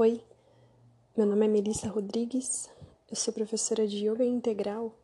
Oi, meu nome é Melissa Rodrigues, eu sou professora de Yoga Integral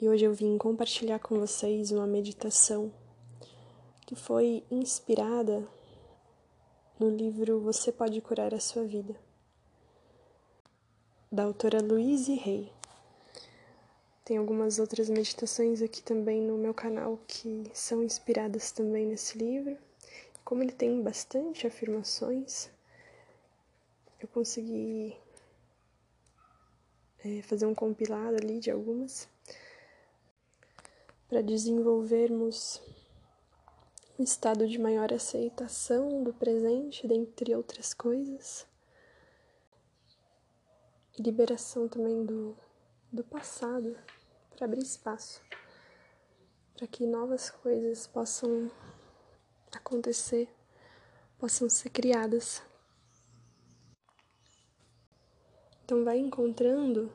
e hoje eu vim compartilhar com vocês uma meditação que foi inspirada no livro Você Pode Curar a Sua Vida, da autora Louise Hay. Tem algumas outras meditações aqui também no meu canal que são inspiradas também nesse livro. Como ele tem bastante afirmações, eu consegui é, fazer um compilado ali de algumas para desenvolvermos um estado de maior aceitação do presente, dentre outras coisas, e liberação também do, do passado, para abrir espaço para que novas coisas possam acontecer, possam ser criadas. Então vai encontrando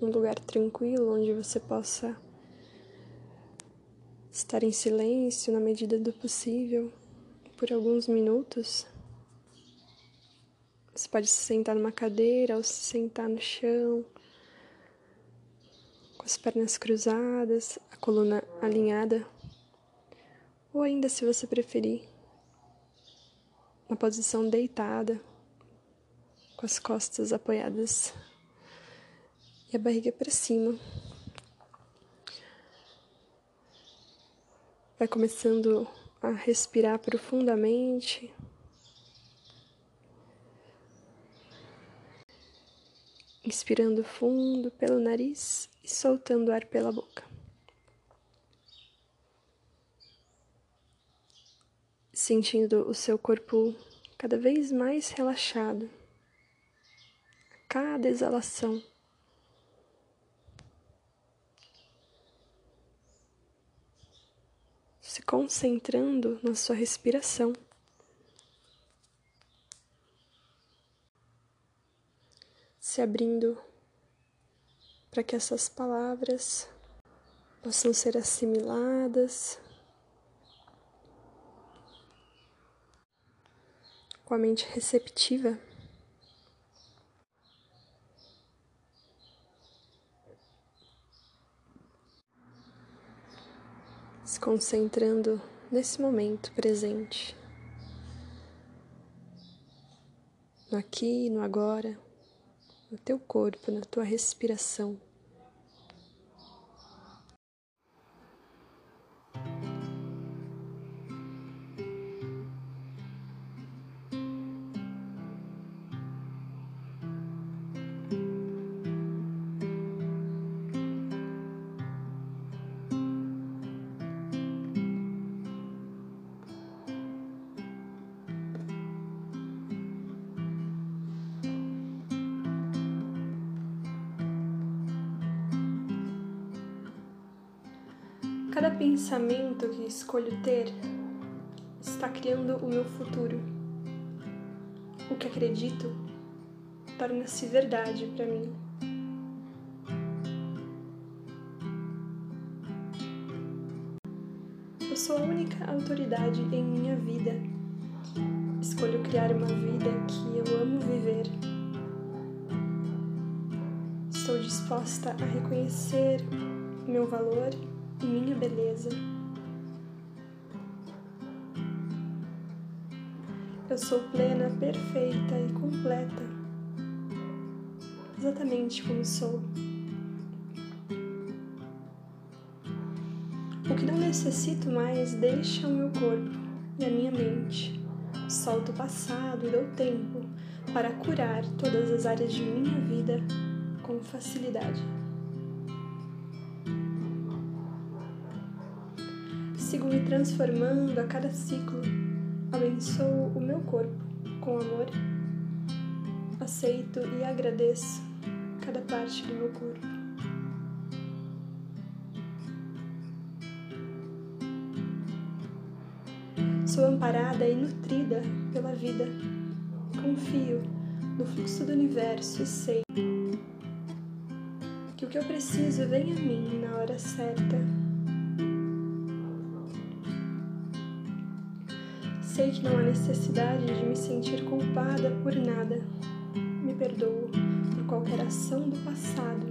um lugar tranquilo onde você possa estar em silêncio na medida do possível por alguns minutos. Você pode se sentar numa cadeira ou se sentar no chão, com as pernas cruzadas, a coluna alinhada, ou ainda, se você preferir, na posição deitada com as costas apoiadas e a barriga para cima. Vai começando a respirar profundamente. Inspirando fundo pelo nariz e soltando ar pela boca. Sentindo o seu corpo cada vez mais relaxado cada exalação. Se concentrando na sua respiração. Se abrindo para que essas palavras possam ser assimiladas com a mente receptiva. Se concentrando nesse momento presente, no aqui, no agora, no teu corpo, na tua respiração. Cada pensamento que escolho ter está criando o meu futuro. O que acredito torna-se verdade para mim. Eu sou a única autoridade em minha vida. Escolho criar uma vida que eu amo viver. Estou disposta a reconhecer meu valor minha beleza. Eu sou plena, perfeita e completa, exatamente como sou. O que não necessito mais deixa o meu corpo e a minha mente. Solto o passado e dou tempo para curar todas as áreas de minha vida com facilidade. Me transformando a cada ciclo. Abençoo o meu corpo com amor. Aceito e agradeço cada parte do meu corpo. Sou amparada e nutrida pela vida. Confio no fluxo do universo e sei que o que eu preciso vem a mim na hora certa. Sei que não há necessidade de me sentir culpada por nada. Me perdoo por qualquer ação do passado.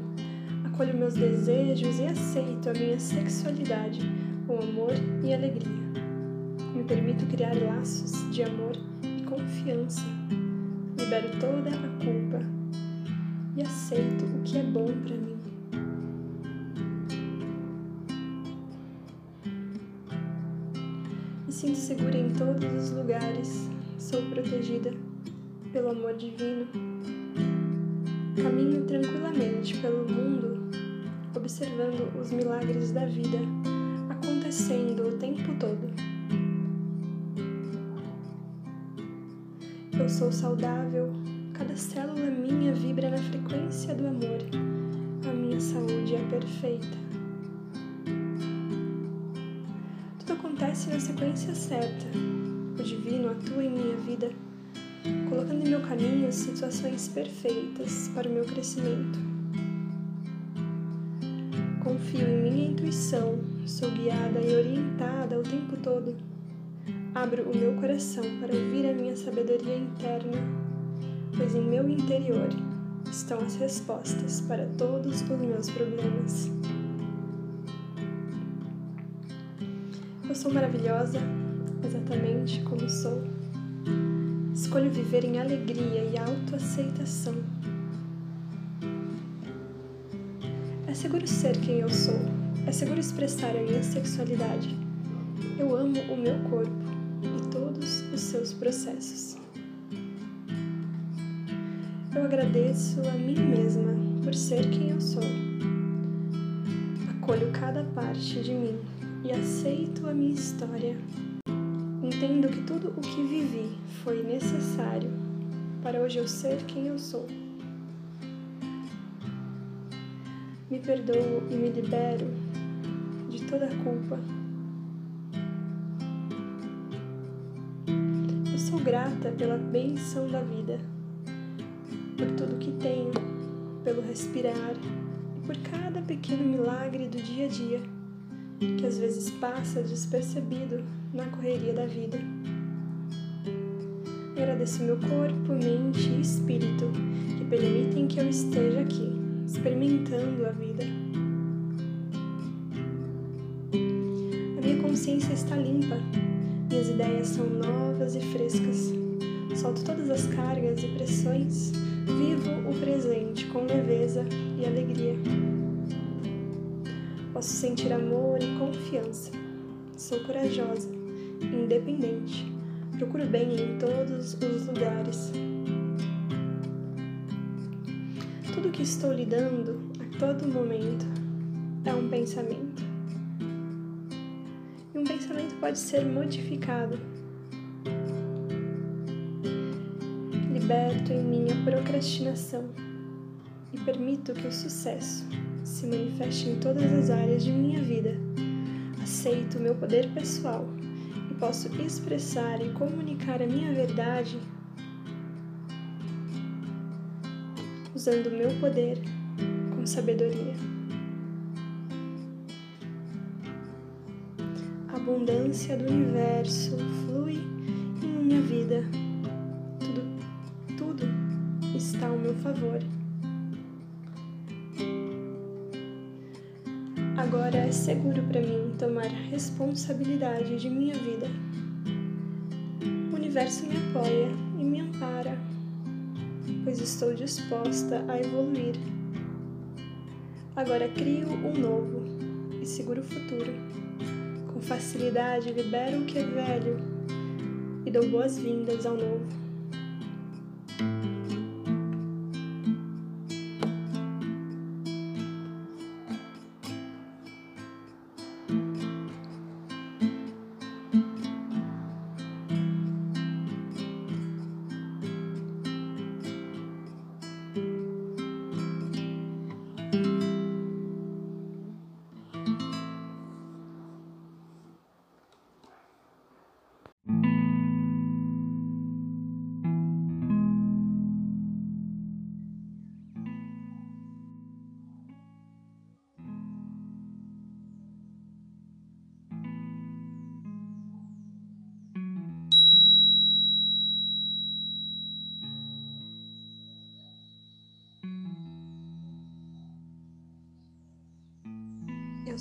Acolho meus desejos e aceito a minha sexualidade com amor e alegria. Me permito criar laços de amor e confiança. Libero toda a culpa e aceito o que é bom para mim. Sinto segura em todos os lugares, sou protegida pelo amor divino. Caminho tranquilamente pelo mundo, observando os milagres da vida acontecendo o tempo todo. Eu sou saudável, cada célula minha vibra na frequência do amor. A minha saúde é perfeita. Acontece na sequência certa. O divino atua em minha vida, colocando em meu caminho situações perfeitas para o meu crescimento. Confio em minha intuição, sou guiada e orientada o tempo todo. Abro o meu coração para ouvir a minha sabedoria interna, pois em meu interior estão as respostas para todos os meus problemas. Eu sou maravilhosa, exatamente como sou. Escolho viver em alegria e autoaceitação. É seguro ser quem eu sou. É seguro expressar a minha sexualidade. Eu amo o meu corpo e todos os seus processos. Eu agradeço a mim mesma por ser quem eu sou. Acolho cada parte de mim e aceito a minha história. Entendo que tudo o que vivi foi necessário para hoje eu ser quem eu sou. Me perdoo e me libero de toda culpa. Eu sou grata pela benção da vida, por tudo que tenho, pelo respirar e por cada pequeno milagre do dia a dia que às vezes passa despercebido na correria da vida. Agradeço meu corpo, mente e espírito que permitem que eu esteja aqui, experimentando a vida. A minha consciência está limpa, minhas ideias são novas e frescas. Solto todas as cargas e pressões, vivo o presente com leveza e alegria. Posso sentir amor e confiança. Sou corajosa, independente. Procuro bem em todos os lugares. Tudo que estou lidando a todo momento é um pensamento. E um pensamento pode ser modificado. Liberto em minha procrastinação e permito que o sucesso se manifeste em todas as áreas de minha vida. Aceito o meu poder pessoal e posso expressar e comunicar a minha verdade usando o meu poder com sabedoria. A abundância do universo flui em minha vida. Tudo, tudo está ao meu favor. É seguro para mim tomar responsabilidade de minha vida. O universo me apoia e me ampara, pois estou disposta a evoluir. Agora crio um novo e seguro futuro. Com facilidade libero o que é velho e dou boas-vindas ao novo.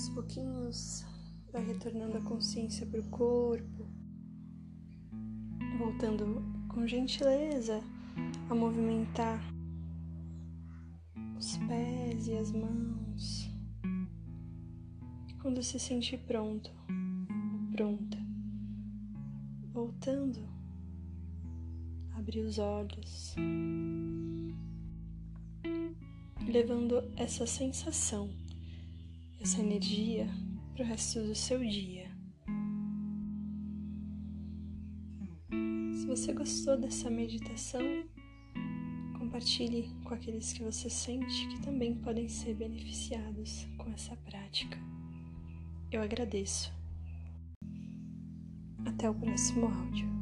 Aos pouquinhos vai retornando a consciência para o corpo, voltando com gentileza a movimentar os pés e as mãos. Quando se sentir pronto, pronta, voltando, abrir os olhos, levando essa sensação, essa energia para o resto do seu dia. Se você gostou dessa meditação, compartilhe com aqueles que você sente que também podem ser beneficiados com essa prática. Eu agradeço. Até o próximo áudio.